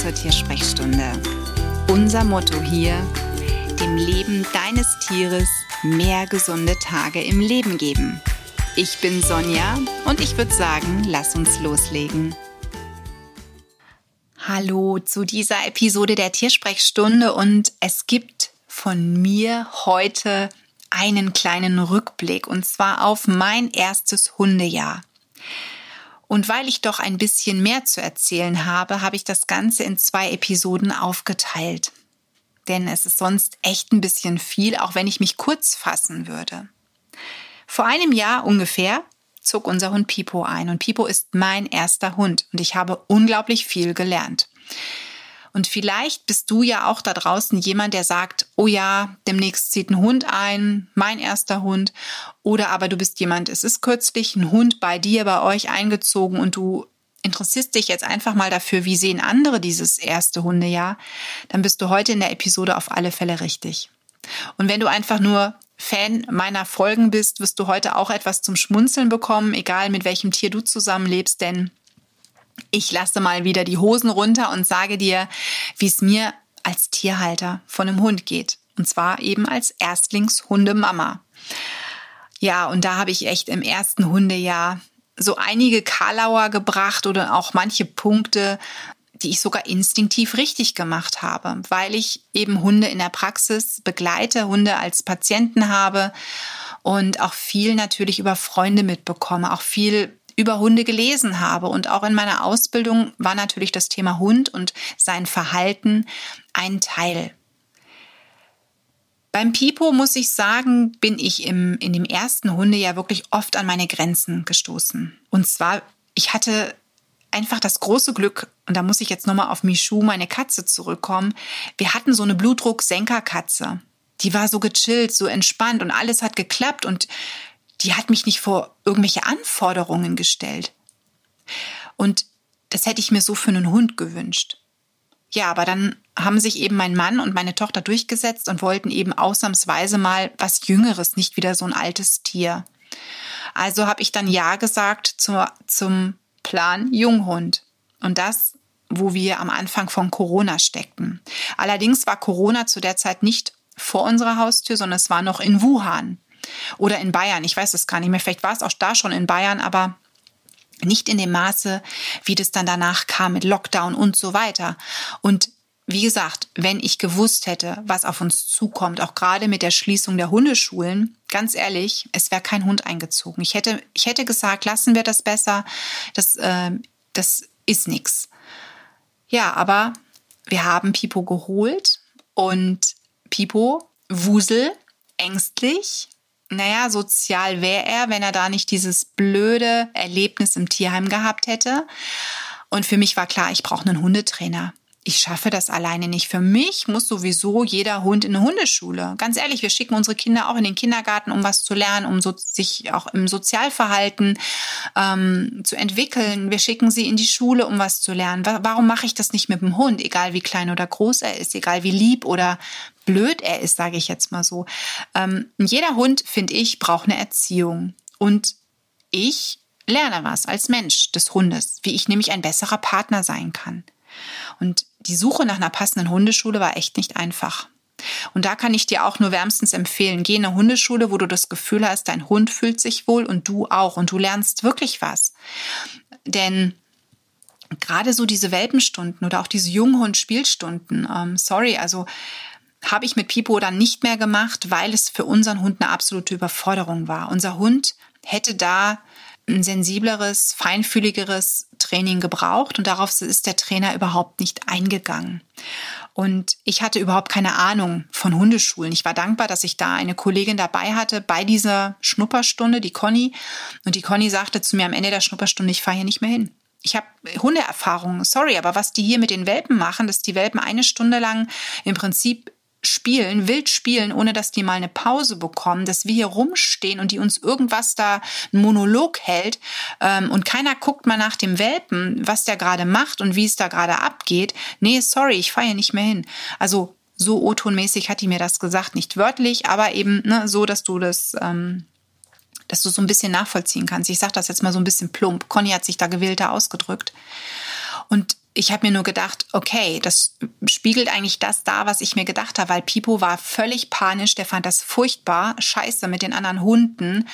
zur Tiersprechstunde. Unser Motto hier, dem Leben deines Tieres mehr gesunde Tage im Leben geben. Ich bin Sonja und ich würde sagen, lass uns loslegen. Hallo zu dieser Episode der Tiersprechstunde und es gibt von mir heute einen kleinen Rückblick und zwar auf mein erstes Hundejahr. Und weil ich doch ein bisschen mehr zu erzählen habe, habe ich das Ganze in zwei Episoden aufgeteilt. Denn es ist sonst echt ein bisschen viel, auch wenn ich mich kurz fassen würde. Vor einem Jahr ungefähr zog unser Hund Pipo ein und Pipo ist mein erster Hund und ich habe unglaublich viel gelernt. Und vielleicht bist du ja auch da draußen jemand, der sagt, oh ja, demnächst zieht ein Hund ein, mein erster Hund. Oder aber du bist jemand, es ist kürzlich ein Hund bei dir, bei euch eingezogen und du interessierst dich jetzt einfach mal dafür, wie sehen andere dieses erste Hundejahr, dann bist du heute in der Episode auf alle Fälle richtig. Und wenn du einfach nur Fan meiner Folgen bist, wirst du heute auch etwas zum Schmunzeln bekommen, egal mit welchem Tier du zusammenlebst, denn ich lasse mal wieder die Hosen runter und sage dir, wie es mir als Tierhalter von einem Hund geht. Und zwar eben als Erstlingshundemama. Ja, und da habe ich echt im ersten Hundejahr so einige Karlauer gebracht oder auch manche Punkte, die ich sogar instinktiv richtig gemacht habe, weil ich eben Hunde in der Praxis begleite, Hunde als Patienten habe und auch viel natürlich über Freunde mitbekomme, auch viel über Hunde gelesen habe. Und auch in meiner Ausbildung war natürlich das Thema Hund und sein Verhalten ein Teil. Beim Pipo muss ich sagen, bin ich im, in dem ersten Hunde ja wirklich oft an meine Grenzen gestoßen. Und zwar, ich hatte einfach das große Glück, und da muss ich jetzt nochmal auf Michu, meine Katze, zurückkommen. Wir hatten so eine Blutdruck-Senkerkatze. Die war so gechillt, so entspannt und alles hat geklappt und die hat mich nicht vor irgendwelche Anforderungen gestellt. Und das hätte ich mir so für einen Hund gewünscht. Ja, aber dann haben sich eben mein Mann und meine Tochter durchgesetzt und wollten eben ausnahmsweise mal was Jüngeres, nicht wieder so ein altes Tier. Also habe ich dann Ja gesagt zur, zum Plan Junghund. Und das, wo wir am Anfang von Corona steckten. Allerdings war Corona zu der Zeit nicht vor unserer Haustür, sondern es war noch in Wuhan. Oder in Bayern, ich weiß es gar nicht mehr. Vielleicht war es auch da schon in Bayern, aber nicht in dem Maße, wie das dann danach kam mit Lockdown und so weiter. Und wie gesagt, wenn ich gewusst hätte, was auf uns zukommt, auch gerade mit der Schließung der Hundeschulen, ganz ehrlich, es wäre kein Hund eingezogen. Ich hätte, ich hätte gesagt, lassen wir das besser. Das, äh, das ist nichts. Ja, aber wir haben Pipo geholt und Pipo, Wusel, ängstlich, naja, sozial wäre er, wenn er da nicht dieses blöde Erlebnis im Tierheim gehabt hätte. Und für mich war klar, ich brauche einen Hundetrainer. Ich schaffe das alleine nicht. Für mich muss sowieso jeder Hund in eine Hundeschule. Ganz ehrlich, wir schicken unsere Kinder auch in den Kindergarten, um was zu lernen, um so, sich auch im Sozialverhalten ähm, zu entwickeln. Wir schicken sie in die Schule, um was zu lernen. Warum mache ich das nicht mit dem Hund, egal wie klein oder groß er ist, egal wie lieb oder blöd er ist, sage ich jetzt mal so. Ähm, jeder Hund, finde ich, braucht eine Erziehung. Und ich lerne was als Mensch des Hundes, wie ich nämlich ein besserer Partner sein kann. Und die Suche nach einer passenden Hundeschule war echt nicht einfach. Und da kann ich dir auch nur wärmstens empfehlen, geh in eine Hundeschule, wo du das Gefühl hast, dein Hund fühlt sich wohl und du auch und du lernst wirklich was. Denn gerade so diese Welpenstunden oder auch diese Junghund-Spielstunden, ähm, sorry, also habe ich mit Pipo dann nicht mehr gemacht, weil es für unseren Hund eine absolute Überforderung war. Unser Hund hätte da ein sensibleres, feinfühligeres Training gebraucht und darauf ist der Trainer überhaupt nicht eingegangen. Und ich hatte überhaupt keine Ahnung von Hundeschulen. Ich war dankbar, dass ich da eine Kollegin dabei hatte bei dieser Schnupperstunde, die Conny. Und die Conny sagte zu mir am Ende der Schnupperstunde, ich fahre hier nicht mehr hin. Ich habe Hundeerfahrung, sorry, aber was die hier mit den Welpen machen, dass die Welpen eine Stunde lang im Prinzip spielen, wild spielen, ohne dass die mal eine Pause bekommen, dass wir hier rumstehen und die uns irgendwas da einen Monolog hält ähm, und keiner guckt mal nach dem Welpen, was der gerade macht und wie es da gerade abgeht. Nee, sorry, ich fahre hier nicht mehr hin. Also so O-Tonmäßig hat die mir das gesagt, nicht wörtlich, aber eben ne, so, dass du das, ähm, dass du so ein bisschen nachvollziehen kannst. Ich sage das jetzt mal so ein bisschen plump. Conny hat sich da gewählter ausgedrückt. Und ich habe mir nur gedacht, okay, das spiegelt eigentlich das da, was ich mir gedacht habe, weil Pipo war völlig panisch, der fand das furchtbar, scheiße mit den anderen Hunden.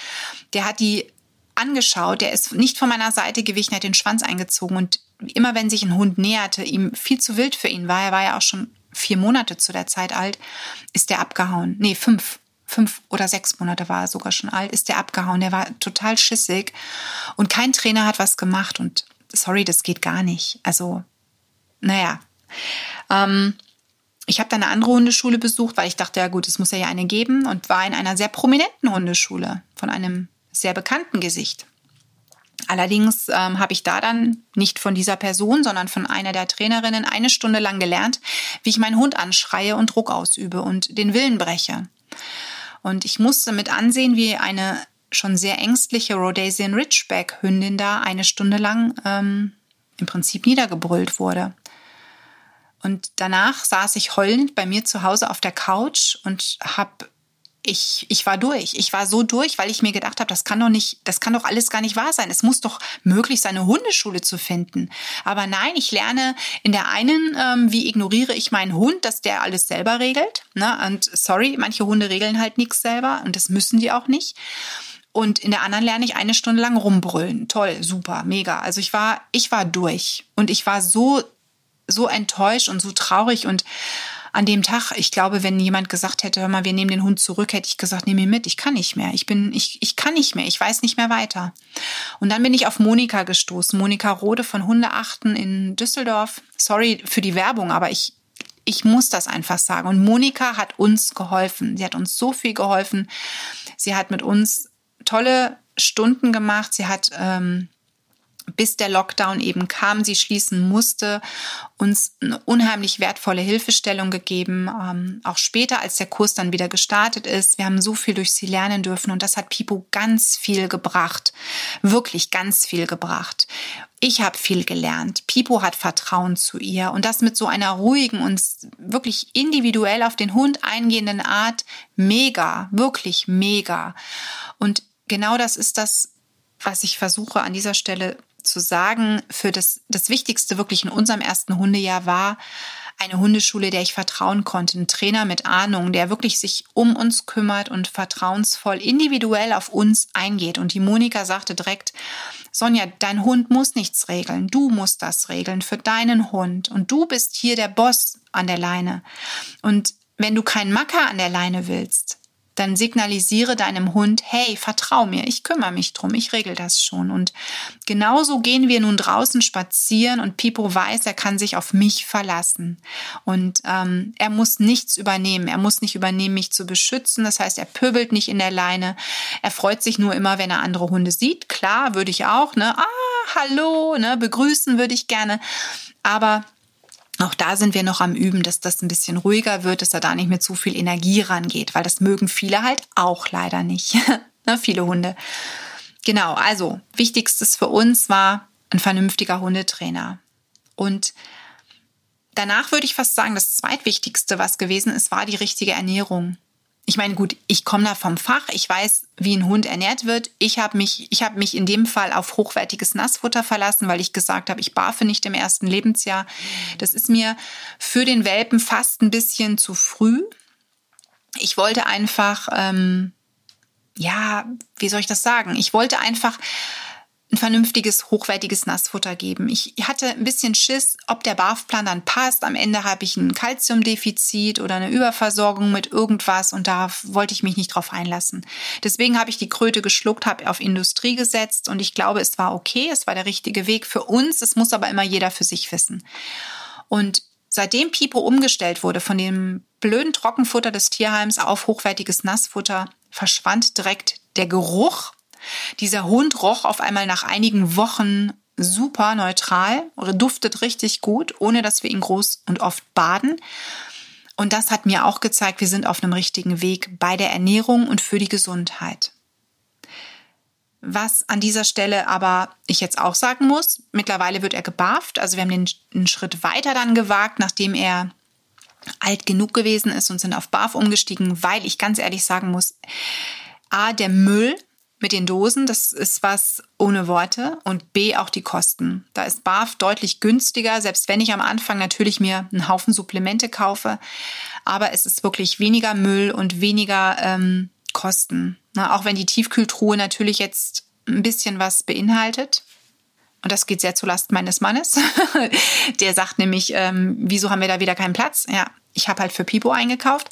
Der hat die angeschaut, der ist nicht von meiner Seite gewichen, hat den Schwanz eingezogen und immer wenn sich ein Hund näherte, ihm viel zu wild für ihn war, er war ja auch schon vier Monate zu der Zeit alt, ist der abgehauen. Nee, fünf. Fünf oder sechs Monate war er sogar schon alt, ist der abgehauen. Der war total schissig und kein Trainer hat was gemacht und sorry, das geht gar nicht. Also, naja. Ähm, ich habe dann eine andere Hundeschule besucht, weil ich dachte, ja gut, es muss ja eine geben und war in einer sehr prominenten Hundeschule von einem sehr bekannten Gesicht. Allerdings ähm, habe ich da dann nicht von dieser Person, sondern von einer der Trainerinnen eine Stunde lang gelernt, wie ich meinen Hund anschreie und Druck ausübe und den Willen breche. Und ich musste mit ansehen, wie eine schon sehr ängstliche Rhodesian Ridgeback Hündin da eine Stunde lang ähm, im Prinzip niedergebrüllt wurde. Und danach saß ich heulend bei mir zu Hause auf der Couch und habe ich, ich war durch. Ich war so durch, weil ich mir gedacht habe, das kann doch nicht, das kann doch alles gar nicht wahr sein. Es muss doch möglich sein, eine Hundeschule zu finden. Aber nein, ich lerne in der einen, ähm, wie ignoriere ich meinen Hund, dass der alles selber regelt. Ne? Und sorry, manche Hunde regeln halt nichts selber und das müssen die auch nicht. Und in der anderen lerne ich eine Stunde lang rumbrüllen. Toll, super, mega. Also ich war, ich war durch und ich war so, so enttäuscht und so traurig und an dem Tag, ich glaube, wenn jemand gesagt hätte, hör mal, wir nehmen den Hund zurück, hätte ich gesagt, nehme ihn mit, ich kann nicht mehr. Ich bin, ich, ich kann nicht mehr, ich weiß nicht mehr weiter. Und dann bin ich auf Monika gestoßen, Monika Rode von Hundeachten in Düsseldorf. Sorry für die Werbung, aber ich, ich muss das einfach sagen. Und Monika hat uns geholfen. Sie hat uns so viel geholfen. Sie hat mit uns tolle Stunden gemacht. Sie hat ähm, bis der Lockdown eben kam, sie schließen musste, uns eine unheimlich wertvolle Hilfestellung gegeben. Ähm, auch später, als der Kurs dann wieder gestartet ist. Wir haben so viel durch sie lernen dürfen und das hat Pipo ganz viel gebracht. Wirklich ganz viel gebracht. Ich habe viel gelernt. Pipo hat Vertrauen zu ihr und das mit so einer ruhigen und wirklich individuell auf den Hund eingehenden Art. Mega, wirklich mega. Und genau das ist das, was ich versuche an dieser Stelle zu sagen, für das, das Wichtigste wirklich in unserem ersten Hundejahr war, eine Hundeschule, der ich vertrauen konnte, ein Trainer mit Ahnung, der wirklich sich um uns kümmert und vertrauensvoll individuell auf uns eingeht. Und die Monika sagte direkt, Sonja, dein Hund muss nichts regeln, du musst das regeln für deinen Hund und du bist hier der Boss an der Leine. Und wenn du keinen Macker an der Leine willst, dann signalisiere deinem Hund, hey, vertrau mir, ich kümmere mich drum, ich regel das schon. Und genauso gehen wir nun draußen spazieren und Pipo weiß, er kann sich auf mich verlassen. Und ähm, er muss nichts übernehmen. Er muss nicht übernehmen, mich zu beschützen. Das heißt, er pöbelt nicht in der Leine. Er freut sich nur immer, wenn er andere Hunde sieht. Klar, würde ich auch, ne? Ah, hallo, ne? Begrüßen würde ich gerne. Aber auch da sind wir noch am Üben, dass das ein bisschen ruhiger wird, dass da da nicht mehr zu viel Energie rangeht, weil das mögen viele halt auch leider nicht. ne, viele Hunde. Genau, also wichtigstes für uns war ein vernünftiger Hundetrainer. Und danach würde ich fast sagen, das zweitwichtigste, was gewesen ist, war die richtige Ernährung ich meine, gut, ich komme da vom Fach, ich weiß, wie ein Hund ernährt wird. Ich habe mich, ich mich in dem Fall auf hochwertiges Nassfutter verlassen, weil ich gesagt habe, ich barfe nicht im ersten Lebensjahr. Das ist mir für den Welpen fast ein bisschen zu früh. Ich wollte einfach, ähm, ja, wie soll ich das sagen? Ich wollte einfach ein vernünftiges, hochwertiges Nassfutter geben. Ich hatte ein bisschen Schiss, ob der BAF-Plan dann passt. Am Ende habe ich ein Kalziumdefizit oder eine Überversorgung mit irgendwas und da wollte ich mich nicht drauf einlassen. Deswegen habe ich die Kröte geschluckt, habe auf Industrie gesetzt und ich glaube, es war okay, es war der richtige Weg für uns. Es muss aber immer jeder für sich wissen. Und seitdem Pipo umgestellt wurde von dem blöden Trockenfutter des Tierheims auf hochwertiges Nassfutter, verschwand direkt der Geruch dieser Hund roch auf einmal nach einigen Wochen super neutral, duftet richtig gut, ohne dass wir ihn groß und oft baden. Und das hat mir auch gezeigt, wir sind auf einem richtigen Weg bei der Ernährung und für die Gesundheit. Was an dieser Stelle aber ich jetzt auch sagen muss, mittlerweile wird er gebarft. Also wir haben den einen Schritt weiter dann gewagt, nachdem er alt genug gewesen ist und sind auf Barf umgestiegen, weil ich ganz ehrlich sagen muss, A, der Müll mit den Dosen, das ist was ohne Worte und B auch die Kosten. Da ist BAF deutlich günstiger, selbst wenn ich am Anfang natürlich mir einen Haufen Supplemente kaufe, aber es ist wirklich weniger Müll und weniger ähm, Kosten. Na, auch wenn die Tiefkühltruhe natürlich jetzt ein bisschen was beinhaltet. Und das geht sehr zulasten meines Mannes. Der sagt nämlich, ähm, wieso haben wir da wieder keinen Platz? Ja, ich habe halt für Pipo eingekauft.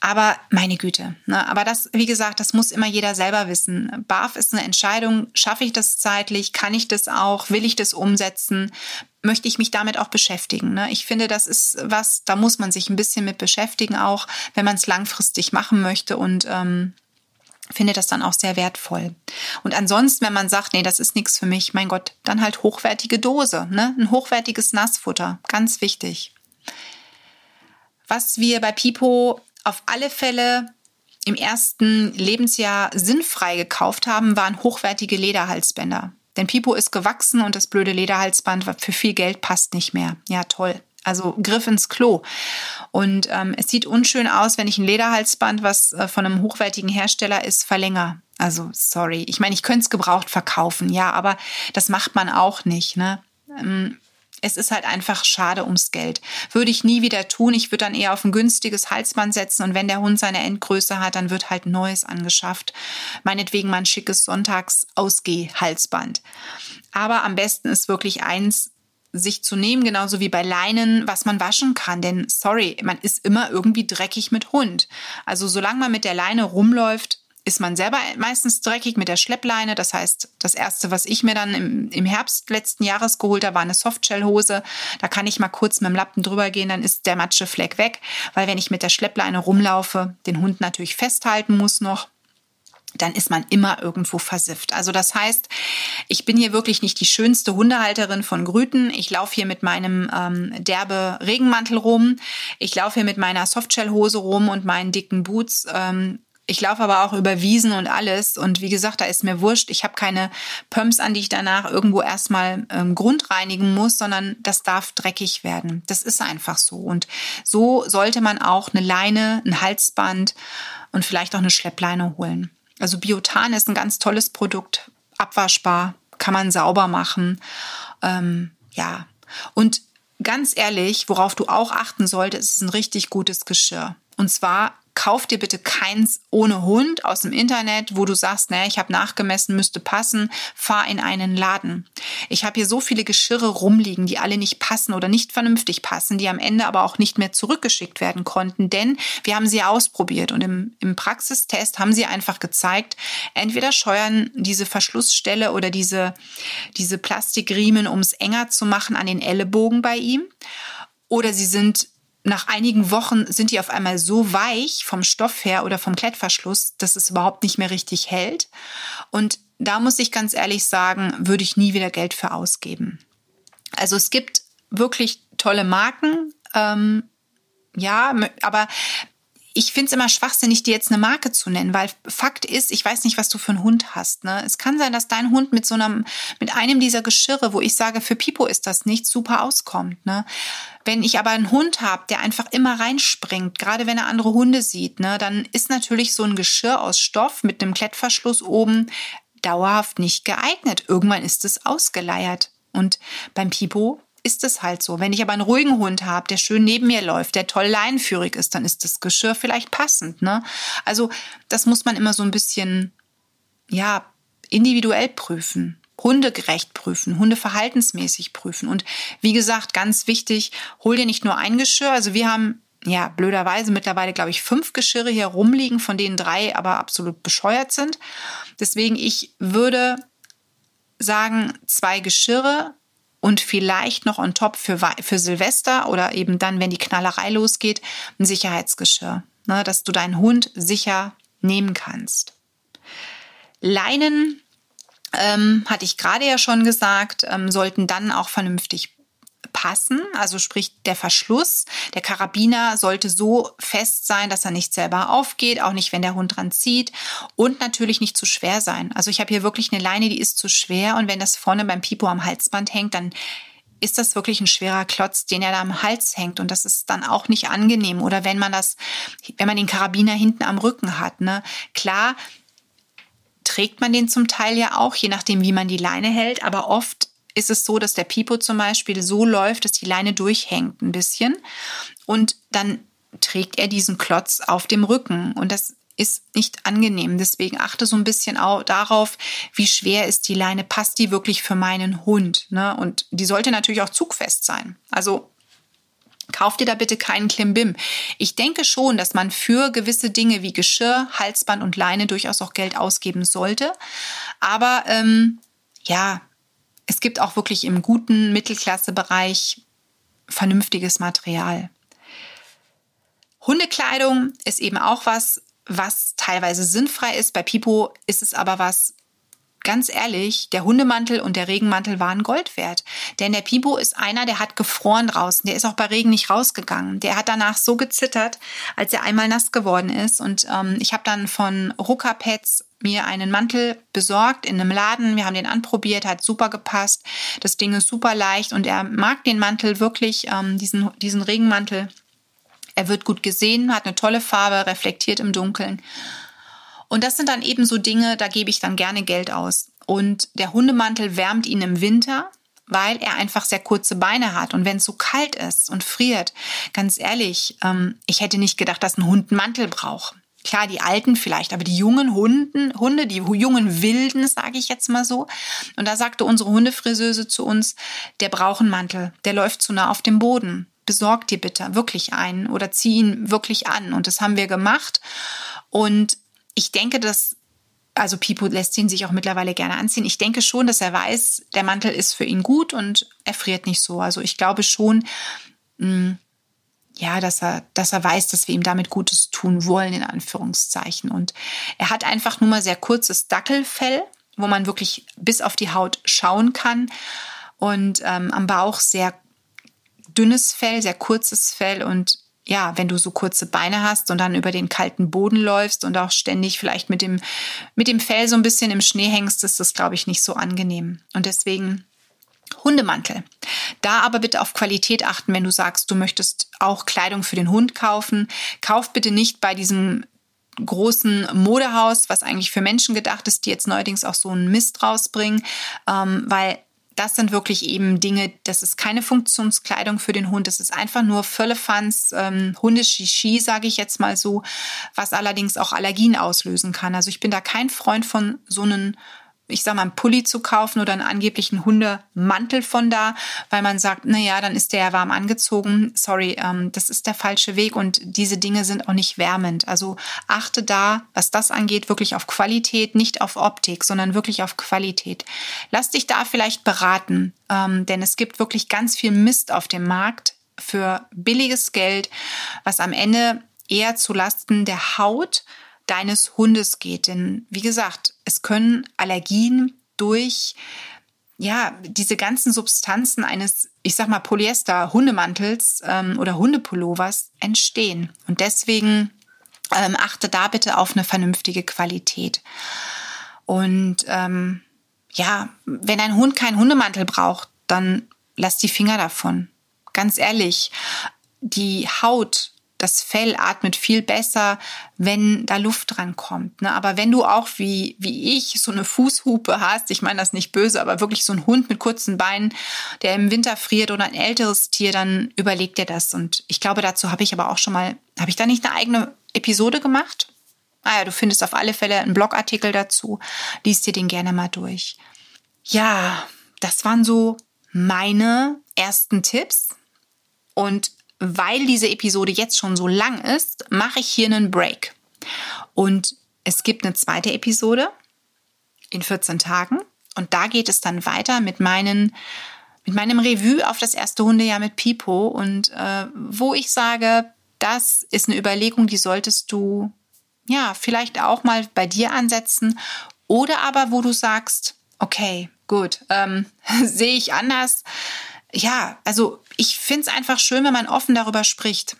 Aber meine Güte, ne? aber das, wie gesagt, das muss immer jeder selber wissen. BAF ist eine Entscheidung, schaffe ich das zeitlich, kann ich das auch, will ich das umsetzen, möchte ich mich damit auch beschäftigen. Ne? Ich finde, das ist was, da muss man sich ein bisschen mit beschäftigen, auch wenn man es langfristig machen möchte und ähm, finde das dann auch sehr wertvoll. Und ansonsten, wenn man sagt, nee, das ist nichts für mich, mein Gott, dann halt hochwertige Dose, ne? ein hochwertiges Nassfutter, ganz wichtig. Was wir bei Pipo auf alle Fälle im ersten Lebensjahr sinnfrei gekauft haben, waren hochwertige Lederhalsbänder. Denn Pipo ist gewachsen und das blöde Lederhalsband für viel Geld passt nicht mehr. Ja, toll. Also Griff ins Klo. Und ähm, es sieht unschön aus, wenn ich ein Lederhalsband, was äh, von einem hochwertigen Hersteller ist, verlängere. Also sorry. Ich meine, ich könnte es gebraucht verkaufen, ja, aber das macht man auch nicht. Ne? Ähm, es ist halt einfach schade ums Geld. Würde ich nie wieder tun. Ich würde dann eher auf ein günstiges Halsband setzen und wenn der Hund seine Endgröße hat, dann wird halt neues angeschafft. Meinetwegen mal ein schickes Sonntags-Ausgeh-Halsband. Aber am besten ist wirklich eins, sich zu nehmen, genauso wie bei Leinen, was man waschen kann. Denn sorry, man ist immer irgendwie dreckig mit Hund. Also solange man mit der Leine rumläuft, ist man selber meistens dreckig mit der Schleppleine. Das heißt, das erste, was ich mir dann im, im Herbst letzten Jahres geholt habe, war eine Softshell-Hose. Da kann ich mal kurz mit dem Lappen drüber gehen, dann ist der Matschefleck weg. Weil wenn ich mit der Schleppleine rumlaufe, den Hund natürlich festhalten muss noch, dann ist man immer irgendwo versifft. Also das heißt, ich bin hier wirklich nicht die schönste Hundehalterin von Grüten. Ich laufe hier mit meinem ähm, derbe Regenmantel rum. Ich laufe hier mit meiner Softshell-Hose rum und meinen dicken Boots. Ähm, ich laufe aber auch über Wiesen und alles. Und wie gesagt, da ist mir wurscht. Ich habe keine Pumps an, die ich danach irgendwo erstmal ähm, grundreinigen muss, sondern das darf dreckig werden. Das ist einfach so. Und so sollte man auch eine Leine, ein Halsband und vielleicht auch eine Schleppleine holen. Also Biotan ist ein ganz tolles Produkt, abwaschbar, kann man sauber machen. Ähm, ja. Und ganz ehrlich, worauf du auch achten solltest, ist ein richtig gutes Geschirr. Und zwar kauf dir bitte keins ohne Hund aus dem Internet, wo du sagst, naja, ich habe nachgemessen, müsste passen, fahr in einen Laden. Ich habe hier so viele Geschirre rumliegen, die alle nicht passen oder nicht vernünftig passen, die am Ende aber auch nicht mehr zurückgeschickt werden konnten, denn wir haben sie ausprobiert und im, im Praxistest haben sie einfach gezeigt, entweder scheuern diese Verschlussstelle oder diese, diese Plastikriemen, um es enger zu machen, an den Ellenbogen bei ihm oder sie sind nach einigen Wochen sind die auf einmal so weich vom Stoff her oder vom Klettverschluss, dass es überhaupt nicht mehr richtig hält. Und da muss ich ganz ehrlich sagen, würde ich nie wieder Geld für ausgeben. Also es gibt wirklich tolle Marken, ähm, ja, aber ich finde es immer schwachsinnig, dir jetzt eine Marke zu nennen, weil Fakt ist, ich weiß nicht, was du für einen Hund hast. Ne? Es kann sein, dass dein Hund mit so einem, mit einem dieser Geschirre, wo ich sage, für Pipo ist das nicht, super auskommt. Ne? Wenn ich aber einen Hund habe, der einfach immer reinspringt, gerade wenn er andere Hunde sieht, ne, dann ist natürlich so ein Geschirr aus Stoff mit einem Klettverschluss oben dauerhaft nicht geeignet. Irgendwann ist es ausgeleiert. Und beim Pipo ist es halt so. Wenn ich aber einen ruhigen Hund habe, der schön neben mir läuft, der toll leinenführig ist, dann ist das Geschirr vielleicht passend. Ne? Also das muss man immer so ein bisschen, ja, individuell prüfen. Hundegerecht prüfen, hundeverhaltensmäßig prüfen. Und wie gesagt, ganz wichtig, hol dir nicht nur ein Geschirr. Also wir haben ja, blöderweise mittlerweile, glaube ich, fünf Geschirre hier rumliegen, von denen drei aber absolut bescheuert sind. Deswegen, ich würde sagen, zwei Geschirre, und vielleicht noch on top für, für Silvester oder eben dann, wenn die Knallerei losgeht, ein Sicherheitsgeschirr, ne, dass du deinen Hund sicher nehmen kannst. Leinen, ähm, hatte ich gerade ja schon gesagt, ähm, sollten dann auch vernünftig passen, also sprich der Verschluss, der Karabiner sollte so fest sein, dass er nicht selber aufgeht, auch nicht, wenn der Hund dran zieht und natürlich nicht zu schwer sein. Also ich habe hier wirklich eine Leine, die ist zu schwer und wenn das vorne beim Pipo am Halsband hängt, dann ist das wirklich ein schwerer Klotz, den er da am Hals hängt und das ist dann auch nicht angenehm oder wenn man das, wenn man den Karabiner hinten am Rücken hat, ne, klar, trägt man den zum Teil ja auch, je nachdem, wie man die Leine hält. Aber oft ist es so, dass der Pipo zum Beispiel so läuft, dass die Leine durchhängt ein bisschen. Und dann trägt er diesen Klotz auf dem Rücken. Und das ist nicht angenehm. Deswegen achte so ein bisschen auch darauf, wie schwer ist die Leine, passt die wirklich für meinen Hund. Ne? Und die sollte natürlich auch zugfest sein. Also Kauf dir da bitte keinen Klimbim. Ich denke schon, dass man für gewisse Dinge wie Geschirr, Halsband und Leine durchaus auch Geld ausgeben sollte. Aber ähm, ja, es gibt auch wirklich im guten Mittelklassebereich vernünftiges Material. Hundekleidung ist eben auch was, was teilweise sinnfrei ist. Bei Pipo ist es aber was, ganz ehrlich, der Hundemantel und der Regenmantel waren Gold wert. Denn der Pipo ist einer, der hat gefroren draußen. Der ist auch bei Regen nicht rausgegangen. Der hat danach so gezittert, als er einmal nass geworden ist. Und ähm, ich habe dann von Ruka Pets mir einen Mantel besorgt in einem Laden. Wir haben den anprobiert, hat super gepasst. Das Ding ist super leicht und er mag den Mantel wirklich, ähm, diesen, diesen Regenmantel. Er wird gut gesehen, hat eine tolle Farbe, reflektiert im Dunkeln. Und das sind dann eben so Dinge, da gebe ich dann gerne Geld aus. Und der Hundemantel wärmt ihn im Winter, weil er einfach sehr kurze Beine hat. Und wenn es so kalt ist und friert, ganz ehrlich, ähm, ich hätte nicht gedacht, dass ein Hund einen Mantel braucht. Klar, die Alten vielleicht, aber die jungen Hunden, Hunde, die jungen Wilden, sage ich jetzt mal so. Und da sagte unsere Hundefriseuse zu uns, der braucht einen Mantel, der läuft zu nah auf dem Boden. Besorg dir bitte wirklich einen oder zieh ihn wirklich an. Und das haben wir gemacht. Und ich denke, dass, also Pipo lässt ihn sich auch mittlerweile gerne anziehen. Ich denke schon, dass er weiß, der Mantel ist für ihn gut und er friert nicht so. Also ich glaube schon, hm, ja, dass er, dass er weiß, dass wir ihm damit Gutes tun wollen, in Anführungszeichen. Und er hat einfach nur mal sehr kurzes Dackelfell, wo man wirklich bis auf die Haut schauen kann. Und ähm, am Bauch sehr dünnes Fell, sehr kurzes Fell und ja, wenn du so kurze Beine hast und dann über den kalten Boden läufst und auch ständig vielleicht mit dem, mit dem Fell so ein bisschen im Schnee hängst, ist das, glaube ich, nicht so angenehm. Und deswegen Hundemantel. Da aber bitte auf Qualität achten, wenn du sagst, du möchtest auch Kleidung für den Hund kaufen. Kauf bitte nicht bei diesem großen Modehaus, was eigentlich für Menschen gedacht ist, die jetzt neuerdings auch so einen Mist rausbringen, ähm, weil das sind wirklich eben Dinge, das ist keine Funktionskleidung für den Hund, das ist einfach nur Völlefanz, ähm, Hundeschichi, sage ich jetzt mal so, was allerdings auch Allergien auslösen kann. Also ich bin da kein Freund von so einen ich sag mal, einen Pulli zu kaufen oder einen angeblichen Hundemantel von da, weil man sagt, na ja, dann ist der ja warm angezogen. Sorry, ähm, das ist der falsche Weg und diese Dinge sind auch nicht wärmend. Also achte da, was das angeht, wirklich auf Qualität, nicht auf Optik, sondern wirklich auf Qualität. Lass dich da vielleicht beraten, ähm, denn es gibt wirklich ganz viel Mist auf dem Markt für billiges Geld, was am Ende eher zu Lasten der Haut deines Hundes geht. Denn wie gesagt, es können Allergien durch ja, diese ganzen Substanzen eines, ich sag mal, Polyester-Hundemantels ähm, oder Hundepullovers entstehen. Und deswegen ähm, achte da bitte auf eine vernünftige Qualität. Und ähm, ja, wenn ein Hund keinen Hundemantel braucht, dann lass die Finger davon. Ganz ehrlich, die Haut das Fell atmet viel besser, wenn da Luft dran kommt. Ne? Aber wenn du auch wie, wie ich so eine Fußhupe hast, ich meine das nicht böse, aber wirklich so ein Hund mit kurzen Beinen, der im Winter friert oder ein älteres Tier, dann überleg dir das. Und ich glaube, dazu habe ich aber auch schon mal, habe ich da nicht eine eigene Episode gemacht? Ah ja, du findest auf alle Fälle einen Blogartikel dazu. Lies dir den gerne mal durch. Ja, das waren so meine ersten Tipps. Und weil diese Episode jetzt schon so lang ist, mache ich hier einen Break. Und es gibt eine zweite Episode in 14 Tagen. Und da geht es dann weiter mit meinen mit meinem Revue auf das erste Hundejahr mit Pipo und äh, wo ich sage, das ist eine Überlegung, die solltest du ja vielleicht auch mal bei dir ansetzen oder aber wo du sagst, okay, gut, ähm, sehe ich anders, ja, also ich finde es einfach schön, wenn man offen darüber spricht,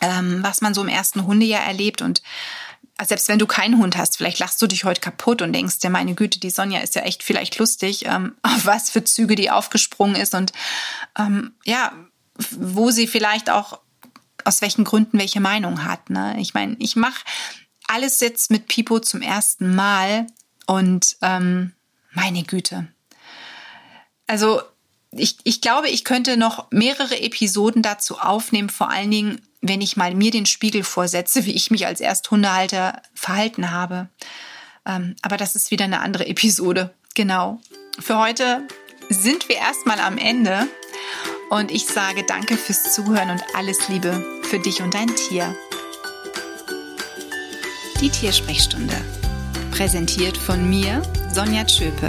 ähm, was man so im ersten Hundejahr erlebt und selbst wenn du keinen Hund hast, vielleicht lachst du dich heute kaputt und denkst, ja, meine Güte, die Sonja ist ja echt vielleicht lustig, ähm, auf was für Züge die aufgesprungen ist und ähm, ja, wo sie vielleicht auch aus welchen Gründen welche Meinung hat. Ne? Ich meine, ich mache alles jetzt mit Pipo zum ersten Mal Und ähm, meine Güte. Also ich, ich glaube, ich könnte noch mehrere Episoden dazu aufnehmen, vor allen Dingen, wenn ich mal mir den Spiegel vorsetze, wie ich mich als Ersthundehalter verhalten habe. Ähm, aber das ist wieder eine andere Episode. Genau. Für heute sind wir erstmal am Ende und ich sage danke fürs Zuhören und alles Liebe für dich und dein Tier. Die Tiersprechstunde. Präsentiert von mir, Sonja Tschöpe,